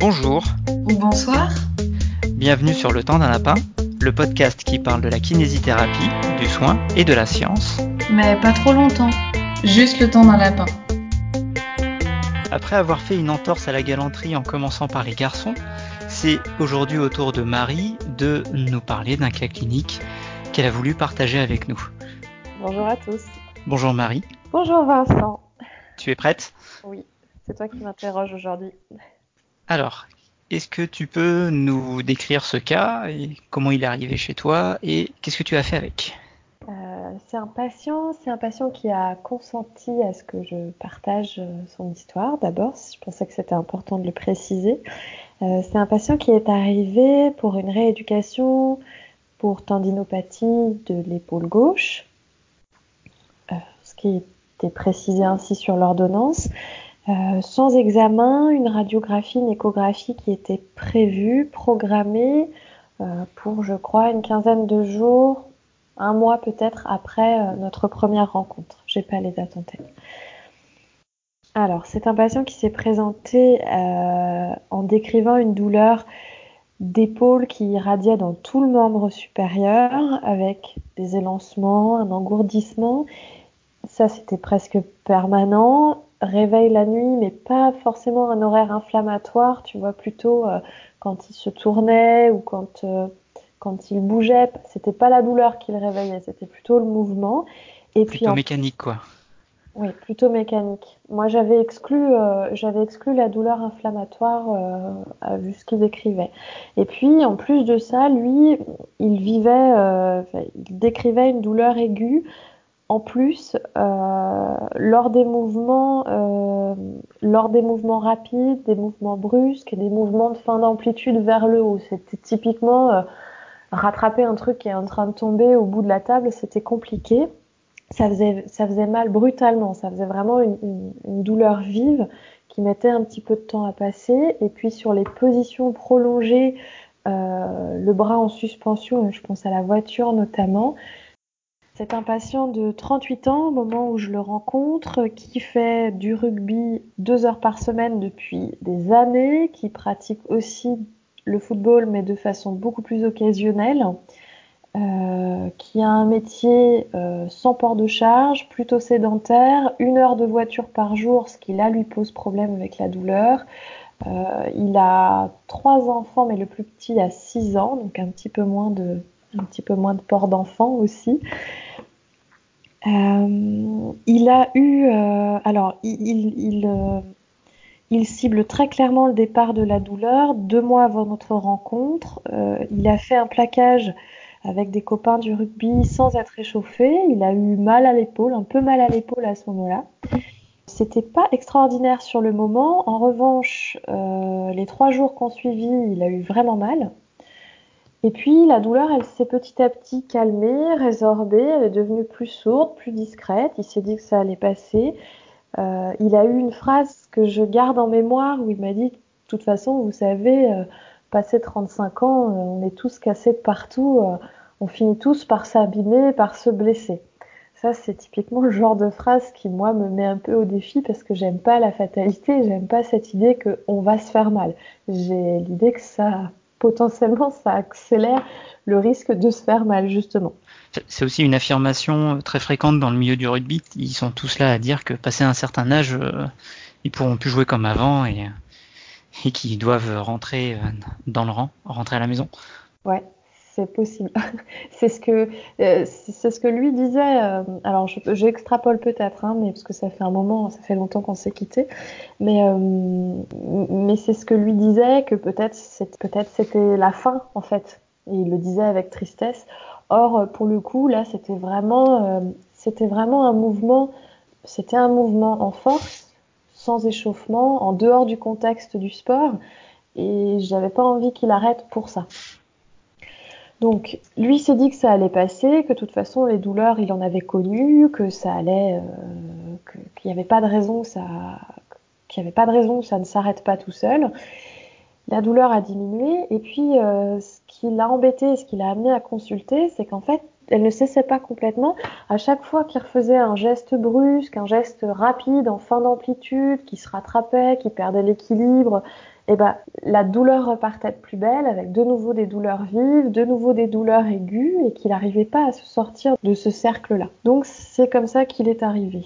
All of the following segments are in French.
Bonjour. Ou bonsoir. Bienvenue sur Le Temps d'un Lapin, le podcast qui parle de la kinésithérapie, du soin et de la science. Mais pas trop longtemps. Juste le temps d'un lapin. Après avoir fait une entorse à la galanterie en commençant par les garçons, c'est aujourd'hui au tour de Marie de nous parler d'un cas clinique qu'elle a voulu partager avec nous. Bonjour à tous. Bonjour Marie. Bonjour Vincent. Tu es prête? Oui, c'est toi qui m'interroges aujourd'hui. Alors, est-ce que tu peux nous décrire ce cas et comment il est arrivé chez toi et qu'est-ce que tu as fait avec? Euh, C'est un patient, c'est un patient qui a consenti à ce que je partage euh, son histoire. D'abord, je pensais que c'était important de le préciser. Euh, c'est un patient qui est arrivé pour une rééducation pour tendinopathie de l'épaule gauche, ce qui était précisé ainsi sur l'ordonnance. Euh, sans examen, une radiographie, une échographie qui était prévue, programmée euh, pour, je crois, une quinzaine de jours, un mois peut-être après euh, notre première rencontre. J'ai pas les dates en tête. Alors, c'est un patient qui s'est présenté en décrivant une douleur d'épaule qui irradiait dans tout le membre supérieur avec des élancements, un engourdissement. Ça, c'était presque permanent réveil la nuit, mais pas forcément un horaire inflammatoire, tu vois, plutôt euh, quand il se tournait ou quand, euh, quand il bougeait. C'était pas la douleur qui le réveillait, c'était plutôt le mouvement. Et plutôt puis, mécanique, quoi. Oui, plutôt mécanique. Moi, j'avais exclu, euh, j'avais exclu la douleur inflammatoire vu ce qu'il décrivait. Et puis, en plus de ça, lui, il vivait, il décrivait une douleur aiguë en plus, euh, lors des mouvements, euh, lors des mouvements rapides, des mouvements brusques et des mouvements de fin d'amplitude vers le haut, c'était typiquement euh, rattraper un truc qui est en train de tomber au bout de la table, c'était compliqué. Ça faisait, ça faisait mal brutalement, ça faisait vraiment une, une, douleur vive qui mettait un petit peu de temps à passer. Et puis sur les positions prolongées, le bras en suspension, je pense à la voiture notamment, c'est un patient de 38 ans au moment où je le rencontre, qui fait du rugby deux heures par semaine depuis des années, qui pratique aussi le football mais de façon beaucoup plus occasionnelle, euh, qui a un métier euh, sans port de charge, plutôt sédentaire, une heure de voiture par jour, ce qui là lui pose problème avec la douleur. Euh, il a trois enfants, mais le plus petit a 6 ans, donc un petit peu moins de, un petit peu moins de port d'enfant aussi. Euh, il a eu, euh, alors il, euh, il, cible très clairement le départ de la douleur. Deux mois avant notre rencontre, il a fait un plaquage avec des copains du rugby sans être échauffé. Il a eu mal à l'épaule, un peu mal à l'épaule à ce moment-là. C'était pas extraordinaire sur le moment. En revanche, les trois jours qu'on suivi, il a eu vraiment mal. Et puis la douleur, elle s'est petit à petit calmée, résorbée, elle est devenue plus sourde, plus discrète. Il s'est dit que ça allait passer. Euh, il a eu une phrase que je garde en mémoire où il m'a dit, de toute façon, vous savez, euh, passé 35 ans, euh, on est tous cassés partout, on finit tous par s'abîmer, par se blesser. Ça, c'est typiquement le genre de phrase qui, moi, me met un peu au défi parce que j'aime pas la fatalité, j'aime pas cette idée qu'on va se faire mal. J'ai l'idée que ça potentiellement ça accélère le risque de se faire mal justement. C'est aussi une affirmation très fréquente dans le milieu du rugby. Ils sont tous là à dire que passé un certain âge, euh, ils pourront plus jouer comme avant et, et qu'ils doivent rentrer euh, dans le rang, rentrer à la maison. Ouais, c'est possible. c'est ce que euh, c'est ce que lui disait. Euh, alors j'extrapole peut-être, hein, mais parce que ça fait un moment, ça fait longtemps qu'on s'est quitté. Mais euh, mais c'est ce que lui disait que peut-être peut-être c'était la fin en fait. Et il le disait avec tristesse. Or pour le coup là c'était vraiment c'était vraiment un mouvement. C'était un mouvement en force, sans échauffement, en dehors du contexte du sport. Et j'avais pas envie qu'il arrête pour ça. Donc, lui s'est dit que ça allait passer, que de toute façon les douleurs il en avait connu, que ça allait, euh, qu'il n'y avait pas de raison, ça, qu'il n'y avait pas de raison, ça ne s'arrête pas tout seul. La douleur a diminué et puis euh, ce qui l'a embêté, ce qui l'a amené à consulter, c'est qu'en fait elle ne cessait pas complètement. À chaque fois qu'il refaisait un geste brusque, un geste rapide en fin d'amplitude, qui se rattrapait, qui perdait l'équilibre, et ben la douleur repartait de plus belle avec de nouveau des douleurs vives, de nouveau des douleurs aiguës et qu'il n'arrivait pas à se sortir de ce cercle-là. Donc c'est comme ça qu'il est arrivé.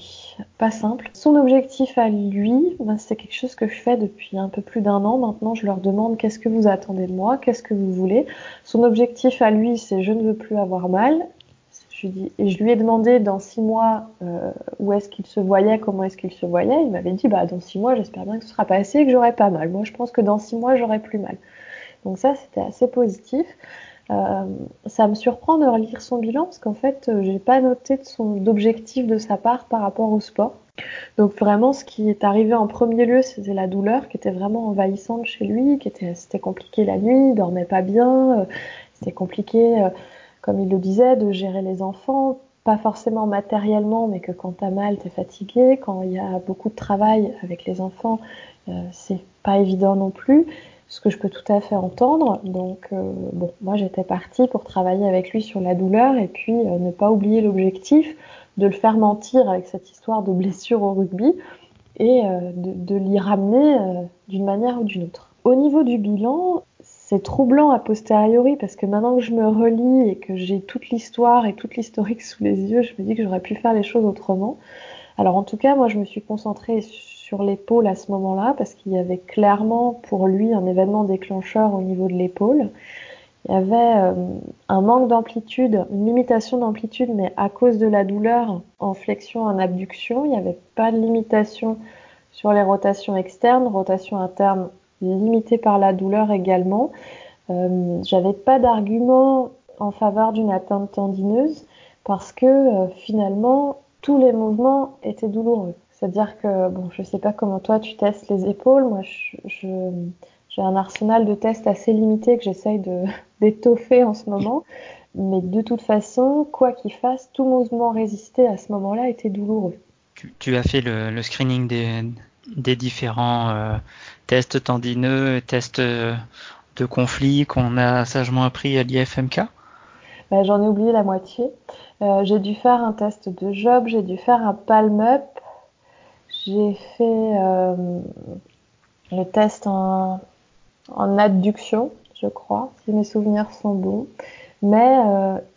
Pas simple. Son objectif à lui, ben, c'est quelque chose que je fais depuis un peu plus d'un an maintenant. Je leur demande qu'est-ce que vous attendez de moi, qu'est-ce que vous voulez? Son objectif à lui, c'est je ne veux plus avoir mal je, lui ai demandé dans six mois euh, où est-ce qu'il se voyait, comment est-ce qu'il se voyait. Il m'avait dit bah dans six mois, j'espère bien que ce sera passé et que j'aurai pas mal. Moi, je pense que dans six mois, j'aurai plus mal. Donc ça, c'était assez positif. Euh, ça me surprend de relire son bilan parce qu'en fait, euh, j'ai pas noté d'objectif de sa part par rapport au sport. Donc vraiment, ce qui est arrivé en premier lieu, c'était la douleur qui était vraiment envahissante chez lui, qui était c'était compliqué la nuit, il dormait pas bien, c'était compliqué comme il le disait, de gérer les enfants, pas forcément matériellement, mais que quand t'as mal, t'es fatigué, quand il y a beaucoup de travail avec les enfants, euh, c'est pas évident non plus, ce que je peux tout à fait entendre. Donc euh, bon, moi j'étais partie pour travailler avec lui sur la douleur et puis euh, ne pas oublier l'objectif de le faire mentir avec cette histoire de blessure au rugby et de, de l'y ramener d'une manière ou d'une autre. Au niveau du bilan, c'est troublant a posteriori parce que maintenant que je me relis et que j'ai toute l'histoire et toute l'historique sous les yeux, je me dis que j'aurais pu faire les choses autrement. Alors en tout cas, moi je me suis concentrée sur l'épaule à ce moment-là parce qu'il y avait clairement pour lui un événement déclencheur au niveau de l'épaule. Il y avait euh, un manque d'amplitude, une limitation d'amplitude, mais à cause de la douleur en flexion, en abduction, il n'y avait pas de limitation sur les rotations externes, rotation interne limitée par la douleur également. Euh, J'avais pas d'argument en faveur d'une atteinte tendineuse parce que euh, finalement tous les mouvements étaient douloureux. C'est-à-dire que bon, je sais pas comment toi tu testes les épaules, moi j'ai un arsenal de tests assez limité que j'essaye de d'étoffer en ce moment. Mais de toute façon, quoi qu'il fasse, tout mouvement résisté à ce moment-là était douloureux. Tu, as fait le, screening des, des différents euh, tests tendineux, tests euh, de conflit qu'on a sagement appris à l'IFMK bah, J'en ai oublié la moitié. Euh, j'ai dû faire un test de job, j'ai dû faire un palm-up, j'ai fait le test en, en adduction, je crois, si mes souvenirs sont bons. Mais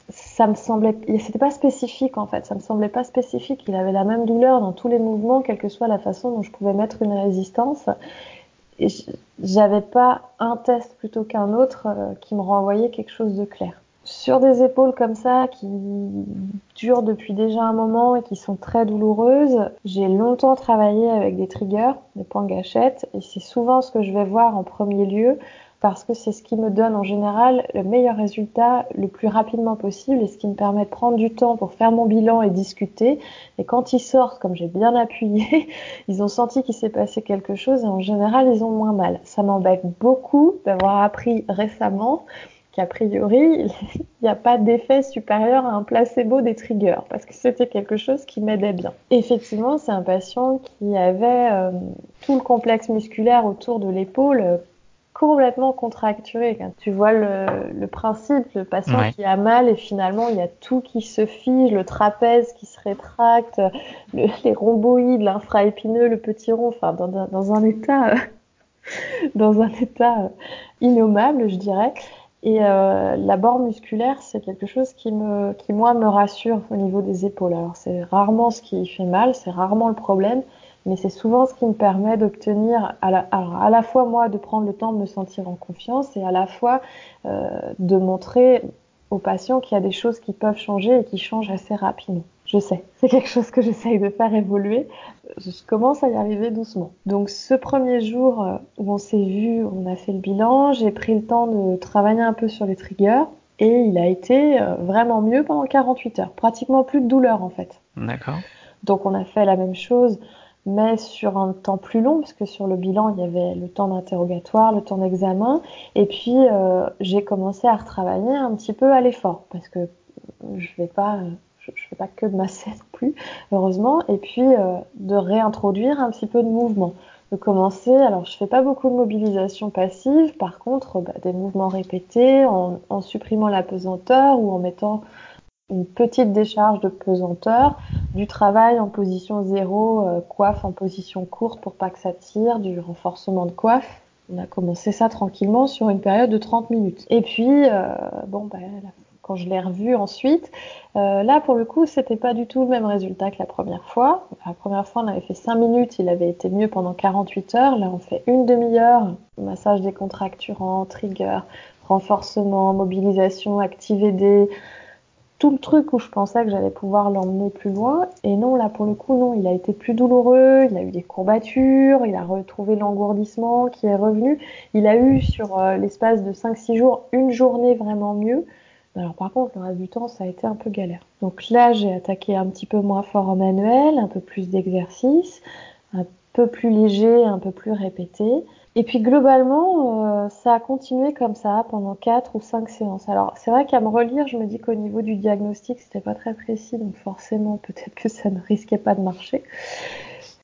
ça me semblait, c'était pas spécifique en fait, ça me semblait pas spécifique. Il avait la même douleur dans tous les mouvements, quelle que soit la façon dont je pouvais mettre une résistance. Et j'avais pas un test plutôt qu'un autre euh, qui me renvoyait quelque chose de clair. Sur des épaules comme ça, qui durent depuis déjà un moment et qui sont très douloureuses, j'ai longtemps travaillé avec des triggers, des points gâchettes, et c'est souvent ce que je vais voir en premier lieu parce que c'est ce qui me donne en général le meilleur résultat le plus rapidement possible et ce qui me permet de prendre du temps pour faire mon bilan et discuter. Et quand ils sortent, comme j'ai bien appuyé, ils ont senti qu'il s'est passé quelque chose et en général ils ont moins mal. Ça m'embête beaucoup d'avoir appris récemment qu'a priori, il n'y a pas d'effet supérieur à un placebo des triggers, parce que c'était quelque chose qui m'aidait bien. Effectivement, c'est un patient qui avait euh, tout le complexe musculaire autour de l'épaule complètement contracturé. tu vois le, principe, le patient qui a mal et finalement il y a tout qui se fige, le trapèze qui se rétracte, les rhomboïdes, l'infraépineux, le petit rond, enfin dans, un état, dans un état euh, innommable, je dirais. Et euh, la bord musculaire, c'est quelque chose qui me, qui moi me rassure au niveau des épaules. Alors c'est rarement ce qui fait mal, c'est rarement le problème, mais c'est souvent ce qui me permet d'obtenir, à la, à la fois moi de prendre le temps de me sentir en confiance et à la fois euh, de montrer aux patients qu'il y a des choses qui peuvent changer et qui changent assez rapidement. Je sais, c'est quelque chose que j'essaye de faire évoluer. Je commence à y arriver doucement. Donc ce premier jour euh, où on s'est vu, on a fait le bilan, j'ai pris le temps de travailler un peu sur les triggers et il a été euh, vraiment mieux pendant 48 heures. Pratiquement plus de douleur en fait. D'accord. Donc on a fait la même chose mais sur un temps plus long, parce que sur le bilan, il y avait le temps d'interrogatoire, le temps d'examen, et puis euh, j'ai commencé à retravailler un petit peu à l'effort, parce que je vais pas, je, fais pas que de masser non plus, heureusement, et puis euh, de réintroduire un petit peu de mouvement, de commencer. Alors, je fais pas beaucoup de mobilisation passive, par contre, bah, des mouvements répétés en, en supprimant la pesanteur ou en mettant une petite décharge de pesanteur, du travail en position zéro, euh, coiffe en position courte pour pas que ça tire, du renforcement de coiffe On a commencé ça tranquillement sur une période de 30 minutes. Et puis, euh, bon, bah, quand je l'ai revu ensuite, euh, là pour le coup, c'était pas du tout le même résultat que la première fois. La première fois, on avait fait 5 minutes, il avait été mieux pendant 48 heures. Là, on fait une demi-heure, massage décontracturant, trigger, renforcement, mobilisation, activer tout le truc où je pensais que j'allais pouvoir l'emmener plus loin. Et non, là, pour le coup, non, il a été plus douloureux, il a eu des courbatures, il a retrouvé l'engourdissement qui est revenu. Il a eu, sur euh, l'espace de 5-6 jours, une journée vraiment mieux. Alors par contre, le reste du temps, ça a été un peu galère. Donc là, j'ai attaqué un petit peu moins fort en manuel, un peu plus d'exercice, un peu plus léger, un peu plus répété. Et puis globalement, euh, ça a continué comme ça pendant 4 ou 5 séances. Alors c'est vrai qu'à me relire, je me dis qu'au niveau du diagnostic, c'était pas très précis, donc forcément peut-être que ça ne risquait pas de marcher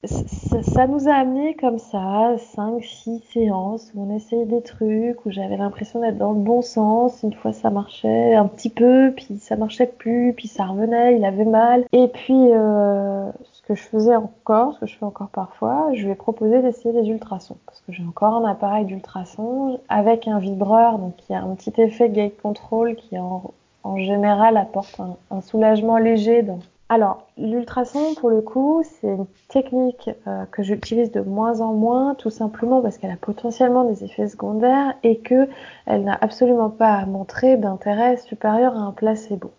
ça, nous a amené comme ça, 5, 6 séances où on essayait des trucs, où j'avais l'impression d'être dans le bon sens. Une fois ça marchait un petit peu, puis ça marchait plus, puis ça revenait, il avait mal. Et puis euh, ce que je faisais encore, ce que je fais encore parfois, je lui ai proposé d'essayer des ultrasons. Parce que j'ai encore un appareil d'ultrasons avec un vibreur, donc qui a un petit effet gate control qui en, en général apporte un, un soulagement léger dans, alors, l'ultrason, pour le coup, c'est une technique euh, que j'utilise de moins en moins, tout simplement parce qu'elle a potentiellement des effets secondaires et que elle n'a absolument pas montré d'intérêt supérieur à un placebo.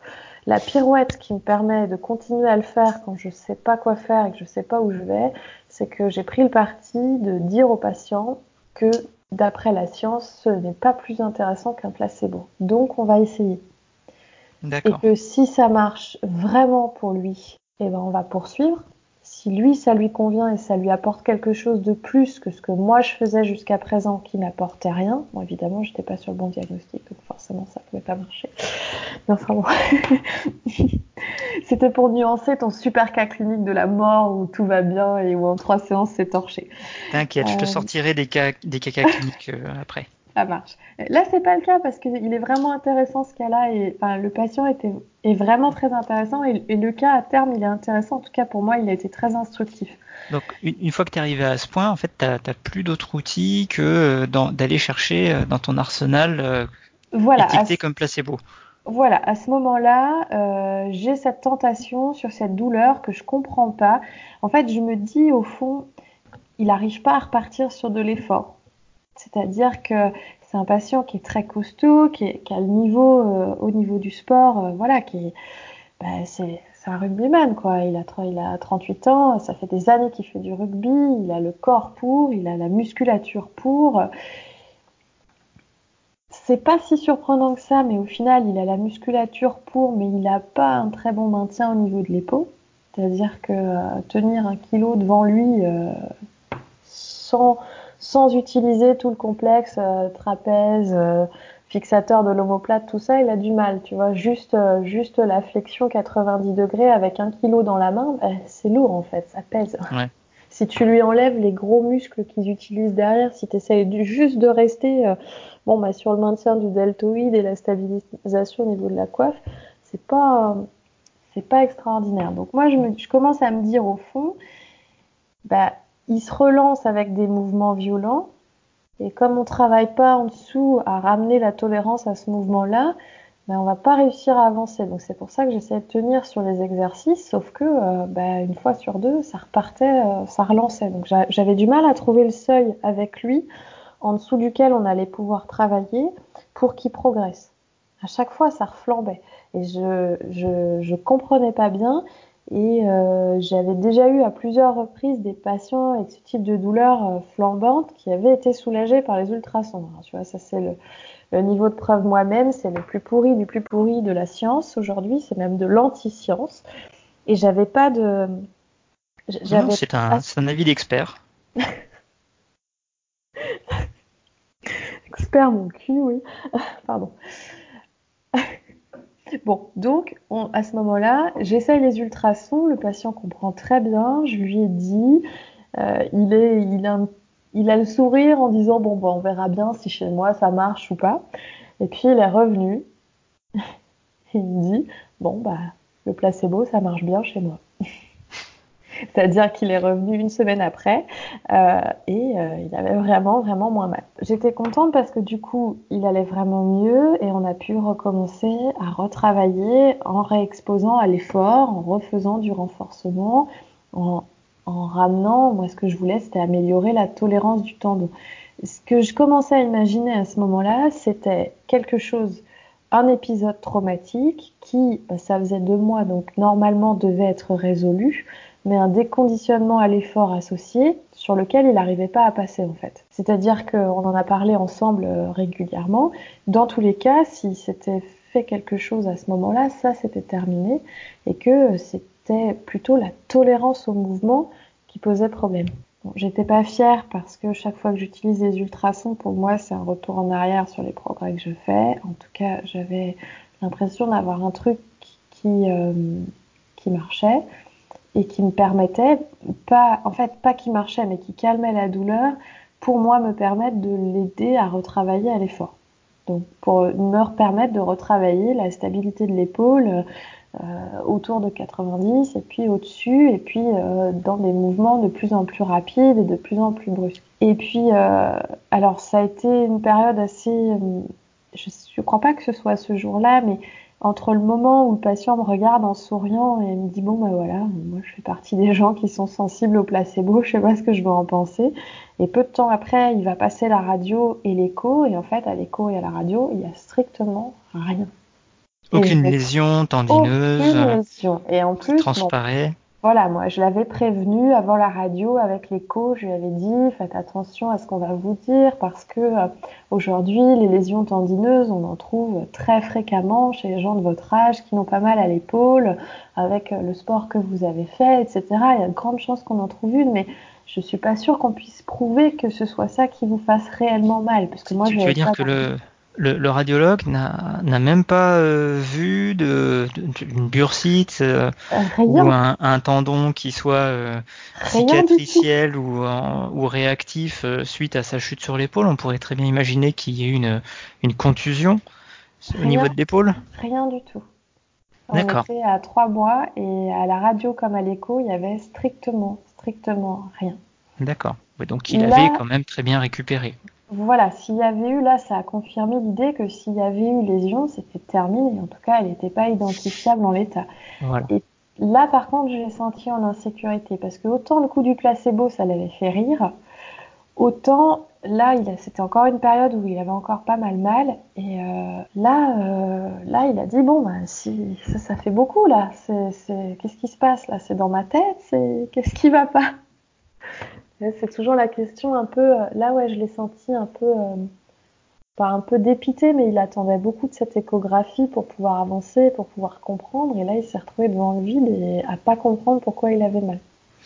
La pirouette qui me permet de continuer à le faire quand je ne sais pas quoi faire et que je ne sais pas où je vais, c'est que j'ai pris le parti de dire aux patients que d'après la science, ce n'est pas plus intéressant qu'un placebo. Donc, on va essayer. Et que si ça marche vraiment pour lui, eh ben on va poursuivre. Si lui, ça lui convient et ça lui apporte quelque chose de plus que ce que moi je faisais jusqu'à présent qui n'apportait rien, bon, évidemment, j'étais pas sur le bon diagnostic, donc forcément, ça pouvait pas marcher. Mais enfin bon. C'était pour nuancer ton super cas clinique de la mort où tout va bien et où en trois séances c'est torché. T'inquiète, je te euh, sortirai des cas, des cas cliniques euh, après. Ça marche. Là, c'est pas le cas parce qu'il est vraiment intéressant ce cas-là et enfin, le patient était, est vraiment très intéressant et, le cas à terme, il est intéressant. En tout cas, pour moi, il a été très instructif. Donc, une, fois que tu es arrivé à ce point, en fait, tu n'as plus d'autres outils que euh, d'aller chercher euh, dans ton arsenal euh, voilà, étiqueté comme placebo. Voilà, à ce moment-là, euh, j'ai cette tentation sur cette douleur que je comprends pas. En fait, je me dis au fond, il n'arrive pas à repartir sur de l'effort. C'est-à-dire que c'est un patient qui est très costaud, qui, a le niveau euh, au niveau du sport, euh, voilà, qui bah, c'est un rugbyman quoi. Il a, il a 38 ans, ça fait des années qu'il fait du rugby, il a le corps pour, il a la musculature pour. C'est pas si surprenant que ça, mais au final, il a la musculature pour, mais il n'a pas un très bon maintien au niveau de l'épaule. C'est-à-dire que euh, tenir un kilo devant lui sans sans utiliser tout le complexe euh, trapèze, euh, fixateur de l'omoplate, tout ça, il a du mal, tu vois. Juste, euh, juste la flexion 90 degrés avec un kilo dans la main, ben, c'est lourd en fait, ça pèse. Si tu lui enlèves les gros muscles qu'ils utilisent derrière, si tu essayes juste de rester bon, bah, sur le maintien du deltoïde et la stabilisation au niveau de la coiffe, c'est pas, c'est pas extraordinaire. Donc moi, je, me, je commence à me dire au fond, bah, il se relance avec des mouvements violents. Et comme on travaille pas en dessous à ramener la tolérance à ce mouvement-là, ben on va pas réussir à avancer. Donc c'est pour ça que j'essaie de tenir sur les exercices, sauf que euh, ben, une fois sur deux, ça repartait, euh, ça relançait. Donc j'avais du mal à trouver le seuil avec lui en dessous duquel on allait pouvoir travailler pour qu'il progresse. À chaque fois, ça reflambait et je je, je comprenais pas bien. Et euh, j'avais déjà eu à plusieurs reprises des patients avec ce type de douleur euh, flambante qui avaient été soulagés par les ultrasons. tu vois, ça c'est le, le, niveau de preuve moi-même, c'est le plus pourri du plus pourri de la science aujourd'hui, c'est même de l'anti-science. Et j'avais pas de. C'est un, un avis d'expert. Expert mon cul, oui. Pardon. Bon, donc à ce moment-là, j'essaye les ultrasons, le patient comprend très bien, je lui ai dit, euh, il, est, il, a, le sourire en disant bon, bon, on verra bien si chez moi ça marche ou pas. Et puis il est revenu, il me dit bon, bah, le placebo ça marche bien chez moi. C'est-à-dire qu'il est revenu une semaine après euh, et euh, il avait vraiment, vraiment moins mal. J'étais contente parce que du coup, il allait vraiment mieux et on a pu recommencer à retravailler en réexposant à l'effort, en refaisant du renforcement, en, en ramenant, moi ce que je voulais, c'était améliorer la tolérance du tendon. Ce que je commençais à imaginer à ce moment-là, c'était quelque chose un épisode traumatique qui, bah, ça faisait deux mois, donc normalement devait être résolu, mais un déconditionnement à l'effort associé sur lequel il n'arrivait pas à passer en fait. C'est-à-dire qu'on en a parlé ensemble euh, régulièrement. Dans tous les cas, si c'était fait quelque chose à ce moment-là, ça c'était terminé et que c'était plutôt la tolérance au mouvement qui posait problème. J'étais pas fière parce que chaque fois que j'utilise les ultrasons, pour moi, c'est un retour en arrière sur les progrès que je fais. En tout cas, j'avais l'impression d'avoir un truc qui, euh, qui marchait et qui me permettait, pas, en fait, pas qui marchait, mais qui calmait la douleur pour moi me permettre de l'aider à retravailler à l'effort. Donc, pour me permettre de retravailler la stabilité de l'épaule, euh, autour de 90 et puis au-dessus et puis euh, dans des mouvements de plus en plus rapides et de plus en plus brusques. Et puis euh, alors ça a été une période assez je crois pas que ce soit ce jour-là mais entre le moment où le patient me regarde en souriant et me dit bon ben voilà, moi je fais partie des gens qui sont sensibles au placebo, je sais pas ce que je dois en penser. Et peu de temps après, il va passer la radio et l'écho et en fait à l'écho et à la radio, il y a strictement rien. Aucune lésion tendineuse. Aucune lésion. Et en plus, transparaît. Voilà, moi je l'avais prévenu avant la radio avec l'écho, je lui avais dit faites attention à ce qu'on va vous dire parce que euh, aujourd'hui les lésions tendineuses on en trouve très fréquemment chez les gens de votre âge qui n'ont pas mal à l'épaule avec euh, le sport que vous avez fait, etc. Il y a de grandes chances qu'on en trouve une, mais je suis pas sûre qu'on puisse prouver que ce soit ça qui vous fasse réellement mal parce que moi tu, je veux dire que le le, radiologue n'a même pas euh, vu de, une bursite euh, ou un, tendon qui soit euh, cicatriciel ou, ou réactif suite à sa chute sur l'épaule. On pourrait très bien imaginer qu'il y ait une, une contusion au niveau de l'épaule. Rien du tout. On était à trois mois et à la radio comme à l'écho, il y avait strictement, strictement rien. D'accord. donc il avait quand même très bien récupéré voilà, s'il y avait eu, là, ça a confirmé l'idée que s'il y avait eu lésion, c'était terminé. En tout cas, elle n'était pas identifiable en l'état. Et là, par contre, je l'ai senti en insécurité parce que autant le coup du placebo, ça l'avait fait rire, autant là, c'était encore une période où il avait encore pas mal mal. Et euh, là, euh, là, il a dit bon, ben, si ça, ça fait beaucoup là. Qu'est-ce qui se passe là? C'est dans ma tête? C'est qu'est-ce qui va pas? C'est toujours la question un peu. Euh, là, ouais, je l'ai senti un peu. Euh, pas un peu dépité, mais il attendait beaucoup de cette échographie pour pouvoir avancer, pour pouvoir comprendre. Et là, il s'est retrouvé devant le vide et à pas comprendre pourquoi il avait mal.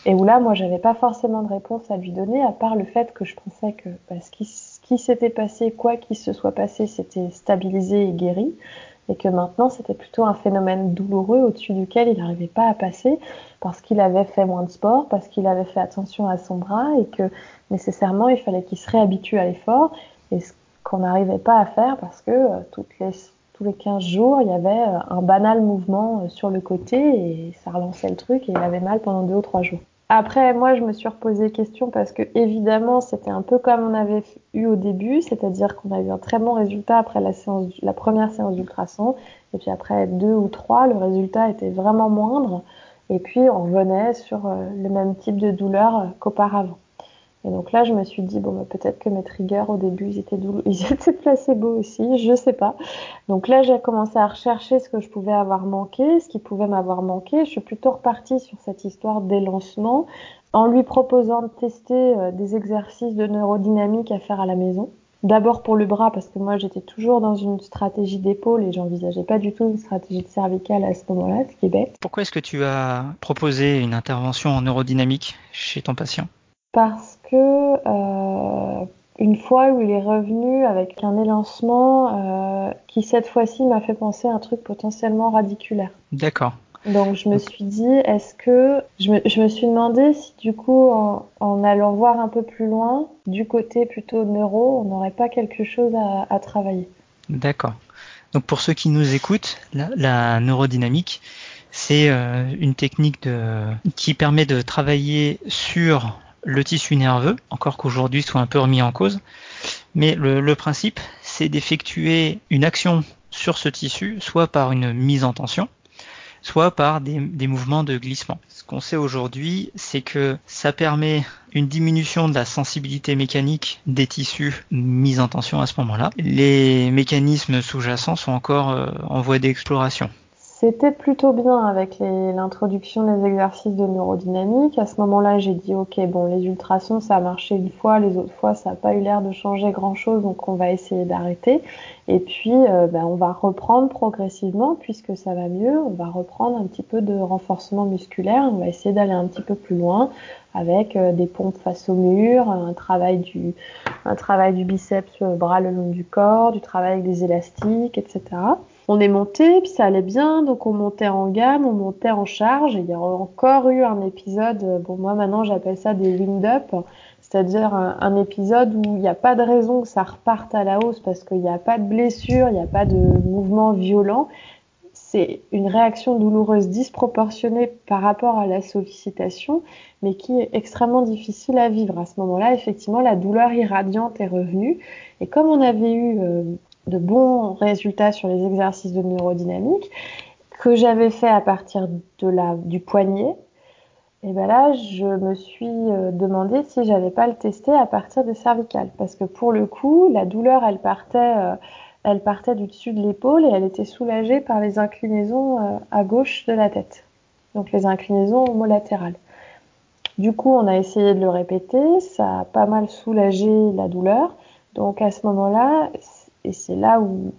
Et où là, moi, j'avais pas forcément de réponse à lui donner, à part le fait que je pensais que bah, ce qui, s'était passé, quoi qu'il se soit passé, c'était stabilisé et guéri et que maintenant c'était plutôt un phénomène douloureux au-dessus duquel il n'arrivait pas à passer parce qu'il avait fait moins de sport, parce qu'il avait fait attention à son bras et que nécessairement il fallait qu'il se réhabitue à l'effort et ce qu'on n'arrivait pas à faire parce que euh, toutes les, tous les 15 jours il y avait euh, un banal mouvement euh, sur le côté et ça relançait le truc et il avait mal pendant deux ou trois jours. Après, moi, je me suis reposé question parce que évidemment, c'était un peu comme on avait eu au début, c'est-à-dire qu'on a eu un très bon résultat après la séance, la première séance d'ultrason, et puis après deux ou trois, le résultat était vraiment moindre, et puis on revenait sur euh, le même type de douleur euh, qu'auparavant. Et donc là, je me suis dit, bon, bah, peut-être que mes triggers au début, ils étaient, douleux, ils étaient placebo aussi, je sais pas. Donc là, j'ai commencé à rechercher ce que je pouvais avoir manqué, ce qui pouvait m'avoir manqué. Je suis plutôt repartie sur cette histoire d'élancement en lui proposant de tester euh, des exercices de neurodynamique à faire à la maison. D'abord pour le bras, parce que moi j'étais toujours dans une stratégie d'épaule et j'envisageais pas du tout une stratégie de cervicale à ce moment-là, ce qui est bête. Pourquoi est-ce que tu as proposé une intervention en neurodynamique chez ton patient? Parce que euh, une fois où il est revenu avec un élancement euh, qui cette fois-ci m'a fait penser à un truc potentiellement radiculaire. D'accord. Donc je me suis dit, est-ce que je me, je me, suis demandé si du coup en, en, allant voir un peu plus loin, du côté plutôt neuro, on n'aurait pas quelque chose à, à travailler. D'accord. Donc pour ceux qui nous écoutent, la, la neurodynamique, C'est une technique de, qui permet de travailler sur le tissu nerveux, encore qu'aujourd'hui soit un peu remis en cause. Mais le, principe, c'est d'effectuer une action sur ce tissu, soit par une mise en tension, soit par des, mouvements de glissement. Ce qu'on sait aujourd'hui, c'est que ça permet une diminution de la sensibilité mécanique des tissus mis en tension à ce moment-là. Les mécanismes sous-jacents sont encore euh, en voie d'exploration. C'était plutôt bien avec l'introduction des exercices de neurodynamique. À ce moment-là, j'ai dit ok, bon, les ultrasons, ça a marché une fois, les autres fois, ça n'a pas eu l'air de changer grand-chose, donc on va essayer d'arrêter. Et puis, euh, ben, on va reprendre progressivement, puisque ça va mieux, on va reprendre un petit peu de renforcement musculaire, on va essayer d'aller un petit peu plus loin avec euh, des pompes face au mur, un travail du, un travail du biceps euh, bras le long du corps, du travail avec des élastiques, etc on est monté, puis ça allait bien, donc on montait en gamme, on montait en charge. Et il y a encore eu un épisode, euh, bon moi maintenant j'appelle ça des wind-up, c'est-à-dire un, épisode où il n'y a pas de raison que ça reparte à la hausse parce qu'il n'y a pas de blessure, il n'y a pas de mouvement violent. C'est une réaction douloureuse disproportionnée par rapport à la sollicitation, mais qui est extrêmement difficile à vivre. À ce moment-là, effectivement, la douleur irradiante est revenue. Et comme on avait eu euh, de bons résultats sur les exercices de neurodynamique que j'avais fait à partir de la, du poignet. Et ben là, je me suis euh, demandé si j'allais pas le tester à partir des cervicales, parce que pour le coup, la douleur, elle partait, euh, elle partait du dessus de l'épaule et elle était soulagée par les inclinaisons euh, à gauche de la tête, donc les inclinaisons homolatérales. Du coup, on a essayé de le répéter, ça a pas mal soulagé la douleur. Donc à ce moment-là, et c'est là où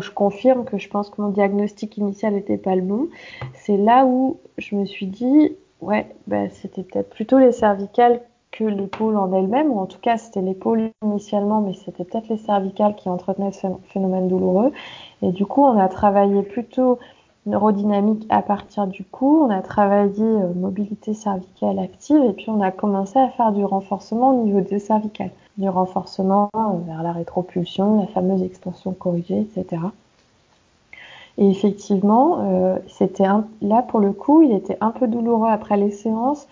je confirme que je pense que mon diagnostic initial n'était pas le bon, c'est là où je me suis dit, ouais, bah, c'était peut-être plutôt les cervicales que l'épaule en elle-même, ou en tout cas c'était l'épaule initialement, mais c'était peut-être les cervicales qui entretenaient ce phénomène douloureux. Et du coup, on a travaillé plutôt neurodynamique à partir du cou, on a travaillé euh, mobilité cervicale active, et puis on a commencé à faire du renforcement au niveau des cervicales du renforcement euh, vers la rétropulsion, la fameuse extension corrigée, etc. Et effectivement, euh, c'était là pour le coup, il était un peu douloureux après les séances,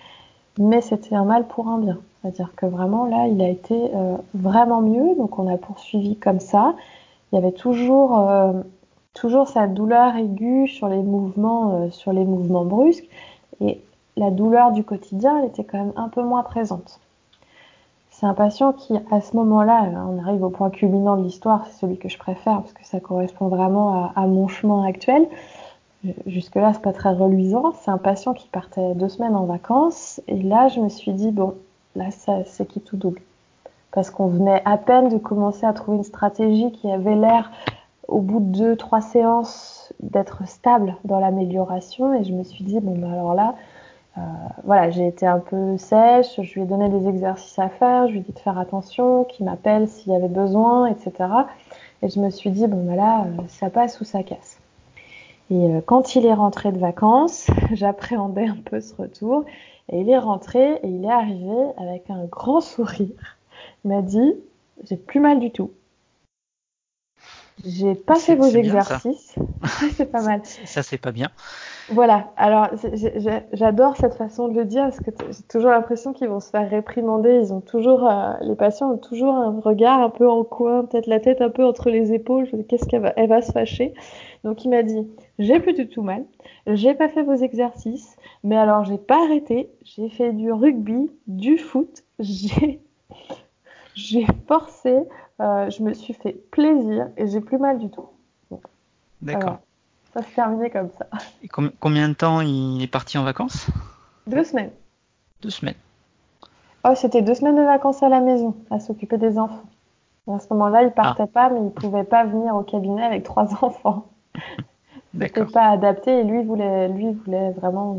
mais c'était un mal pour un bien. C'est-à-dire que vraiment là, il a été euh, vraiment mieux. Donc on a poursuivi comme ça. Il y avait toujours toujours sa douleur aiguë sur les mouvements sur les mouvements brusques et la douleur du quotidien, elle était quand même un peu moins présente. C'est un patient qui, à ce moment-là, euh, on arrive au point culminant de l'histoire, c'est celui que je préfère parce que ça correspond vraiment à, mon chemin actuel. Euh, jusque-là, c'est pas très reluisant. C'est un patient qui partait deux semaines en vacances et là, je me suis dit bon, là, c'est qui tout double, parce qu'on venait à peine de commencer à trouver une stratégie qui avait l'air, au bout de deux, trois séances, d'être stable dans l'amélioration et je me suis dit bon, ben alors là, euh, voilà, j'ai été un peu sèche, je lui ai donné des exercices à faire, je lui ai dit de faire attention, qu'il m'appelle s'il y avait besoin, etc. Et je me suis dit, bon, voilà, bah euh, ça passe ou ça casse. Et euh, quand il est rentré de vacances, j'appréhendais un peu ce retour. Et il est rentré et il est arrivé avec un grand sourire. Il m'a dit, j'ai plus mal du tout. J'ai pas fait vos exercices. c'est pas mal. Ça, c'est pas bien. Voilà. Alors, j'adore cette façon de le dire parce que j'ai toujours l'impression qu'ils vont se faire réprimander. Ils ont toujours, euh, les patients ont toujours un regard un peu en coin, peut-être la tête un peu entre les épaules. Je qu'est-ce qu'elle va, elle va se fâcher? Donc, il m'a dit, j'ai plus du tout mal. J'ai pas fait vos exercices, mais alors j'ai pas arrêté. J'ai fait du rugby, du foot. J'ai, j'ai forcé. Euh, je me suis fait plaisir et j'ai plus mal du tout. D'accord. Ça s'est terminé comme ça. Et combien de temps il est parti en vacances? Deux semaines. Deux semaines. Oh, c'était deux semaines de vacances à la maison, à s'occuper des enfants. à ce moment-là, il partait ah. pas, mais il pouvait pas venir au cabinet avec trois enfants. C'était pas adapté et lui voulait, lui voulait vraiment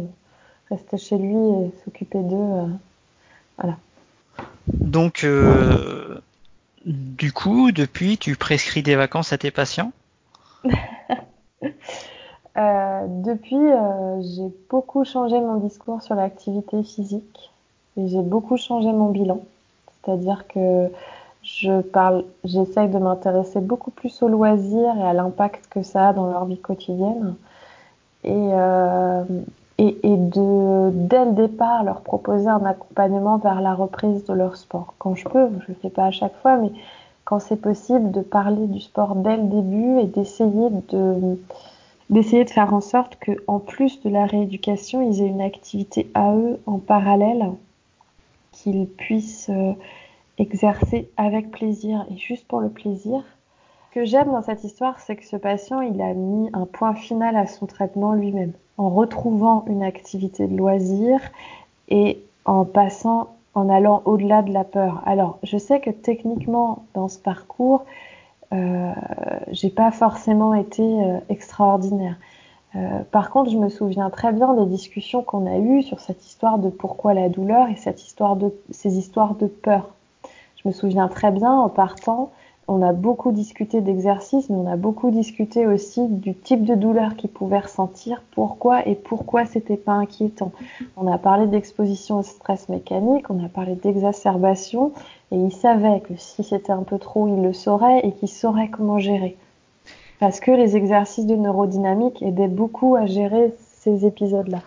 rester chez lui et s'occuper d'eux. Euh, voilà. Donc, euh, du coup, depuis, tu prescris des vacances à tes patients? Euh, Depuis, euh, j'ai beaucoup changé mon discours sur l'activité physique et j'ai beaucoup changé mon bilan. C'est-à-dire que je parle, j'essaye de m'intéresser beaucoup plus au loisir et à l'impact que ça a dans leur vie quotidienne. et, et, de, dès le départ, leur proposer un accompagnement vers la reprise de leur sport. Quand je peux, je le fais pas à chaque fois, mais quand c'est possible, de parler du sport dès le début et d'essayer de d'essayer de faire en sorte que, en plus de la rééducation, ils aient une activité à eux en parallèle, qu'ils puissent euh, exercer avec plaisir et juste pour le plaisir. Que j'aime dans cette histoire, c'est que ce patient, il a mis un point final à son traitement lui-même, en retrouvant une activité de loisir et en passant, en allant au-delà de la peur. Alors, je sais que techniquement, dans ce parcours, euh, j'ai pas forcément été euh, extraordinaire. Euh, par contre, je me souviens très bien des discussions qu'on a eues sur cette histoire de pourquoi la douleur et cette histoire de ces histoires de peur. Je me souviens très bien en partant, on a beaucoup discuté d'exercice, mais on a beaucoup discuté aussi du type de douleur qu'il pouvait ressentir, pourquoi et pourquoi c'était pas inquiétant. On a parlé d'exposition au stress mécanique, on a parlé d'exacerbation, et il savait que si c'était un peu trop, il le saurait et qu'il saurait comment gérer. Parce que les exercices de neurodynamique aidaient beaucoup à gérer ces épisodes-là.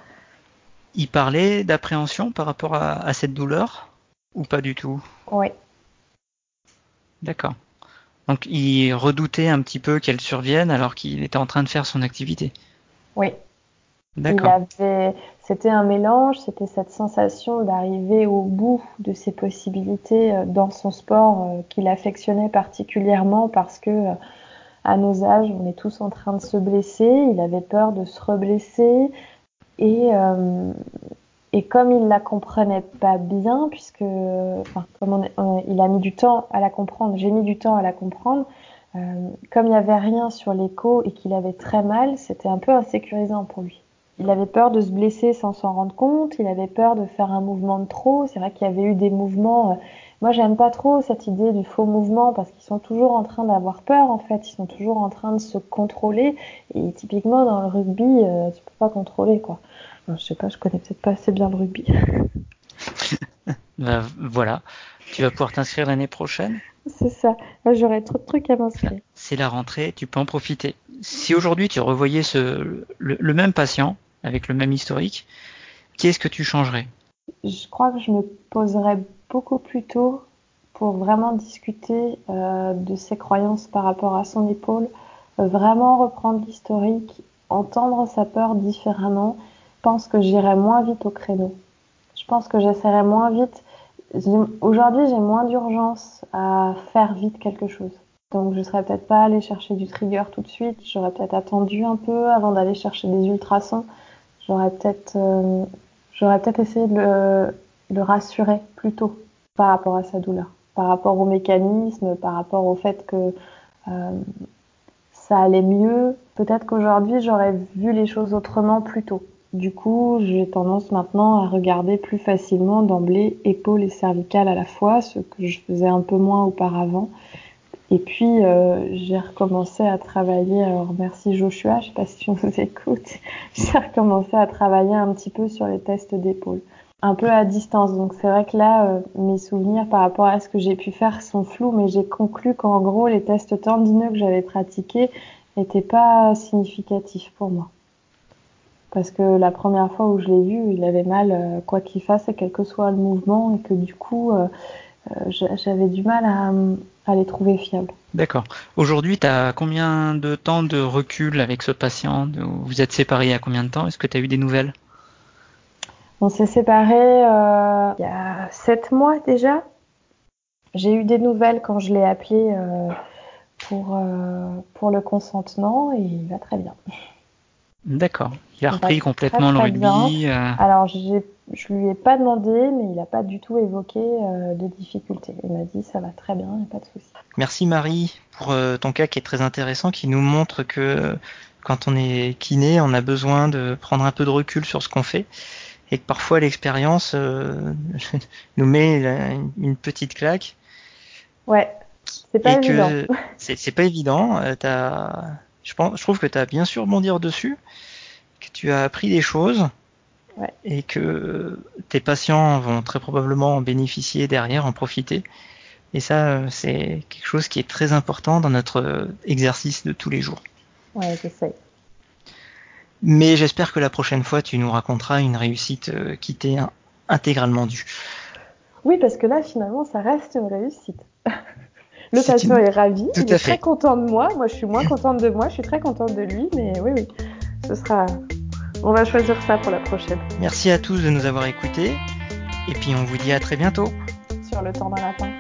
Il parlait d'appréhension par rapport à, à cette douleur ou pas du tout? Oui, D'accord. Donc il redoutait un petit peu qu'elle survienne alors qu'il était en train de faire son activité. oui. D'accord. avait, c'était un mélange, c'était cette sensation d'arriver au bout de ses possibilités euh, dans son sport euh, qu'il affectionnait particulièrement parce que euh, à nos âges, on est tous en train de se blesser. Il avait peur de se reblesser et euh, et comme il la comprenait pas bien, puisque enfin, comme on il a mis du temps à la comprendre, j'ai mis du temps à la comprendre. euh, comme il n'y avait rien sur l'écho et qu'il avait très mal, c'était un peu insécurisant pour lui. Il avait peur de se blesser sans s'en rendre compte. Il avait peur de faire un mouvement de trop. C'est vrai qu'il y avait eu des mouvements. euh, moi, j'aime pas trop cette idée du faux mouvement parce qu'ils sont toujours en train d'avoir peur. En fait, ils sont toujours en train de se contrôler. Et typiquement dans le rugby, euh, tu peux pas contrôler quoi. Enfin, je sais pas, je connais peut-être pas assez bien le rugby. Bah, voilà. Tu vas pouvoir t'inscrire l'année prochaine? C'est ça. Moi, j'aurais trop de trucs à m'inscrire. C'est la rentrée, tu peux en profiter. Si aujourd'hui tu revoyais ce, le, le même patient avec le même historique, qu'est-ce que tu changerais? Je crois que je me poserais beaucoup plus tôt pour vraiment discuter euh, de ses croyances par rapport à son épaule, vraiment reprendre l'historique, entendre sa peur différemment. Je pense que j'irais moins vite au créneau. Je pense que j'essaierais moins vite. Aujourd'hui, j'ai moins d'urgence à faire vite quelque chose. Donc, je serais peut-être pas allée chercher du trigger tout de suite. J'aurais peut-être attendu un peu avant d'aller chercher des ultrasons. J'aurais peut-être, euh, j'aurais peut-être essayé de le, de le rassurer plus tôt par rapport à sa douleur, par rapport au mécanisme, par rapport au fait que euh, ça allait mieux. Peut-être qu'aujourd'hui, j'aurais vu les choses autrement plus tôt. Du coup, j'ai tendance maintenant à regarder plus facilement d'emblée épaules et cervicales à la fois, ce que je faisais un peu moins auparavant. Et puis, euh, j'ai recommencé à travailler, alors merci Joshua, je sais pas si tu nous écoutes, j'ai recommencé à travailler un petit peu sur les tests d'épaule, un peu à distance. Donc c'est vrai que là, euh, mes souvenirs par rapport à ce que j'ai pu faire sont flous, mais j'ai conclu qu'en gros, les tests tendineux que j'avais pratiqués n'étaient pas significatifs pour moi. Parce que la première fois où je l'ai vu, il avait mal, euh, quoi qu'il fasse, et quel que soit le mouvement, et que du coup, euh, euh, j'a- j'avais du mal à, à les trouver fiables. D'accord. Aujourd'hui, tu as combien de temps de recul avec ce patient? Vous êtes séparés il y a combien de temps? Est-ce que tu as eu des nouvelles? On s'est séparés euh, il y a sept mois déjà. J'ai eu des nouvelles quand je l'ai appelé euh, pour, euh, pour le consentement et il va très bien. D'accord. Il a repris complètement très, le très rugby. euh, Alors, je lui ai pas demandé, mais il n'a pas du tout évoqué euh, de difficultés. Il m'a dit ça va très bien, il n'y a pas de souci. Merci Marie pour euh, ton cas qui est très intéressant, qui nous montre que quand on est kiné, on a besoin de prendre un peu de recul sur ce qu'on fait et que parfois l'expérience euh, nous met la- une petite claque Ouais, c'est pas et évident. que c'est pas évident. T'as- je pense, je trouve que tu as bien su rebondir dessus, que tu as appris des choses Ouais. et que tes patients vont très probablement en bénéficier derrière, en profiter. Et ça, euh, c'est quelque chose qui est très important dans notre euh, exercice de tous les jours. Ouais, j'essaye. Mais j'espère que la prochaine fois, tu nous raconteras une réussite euh, qui t'est intégralement due. Oui, parce que là, finalement, ça reste une réussite. Le patient est ravi, il est très content de moi. Moi, je suis moins contente de moi, je suis très contente de lui, mais oui, oui, ce sera. On va choisir ça pour la prochaine. Merci à tous de nous avoir écoutés, et puis on vous dit à très bientôt. Sur le temps d'un lapin.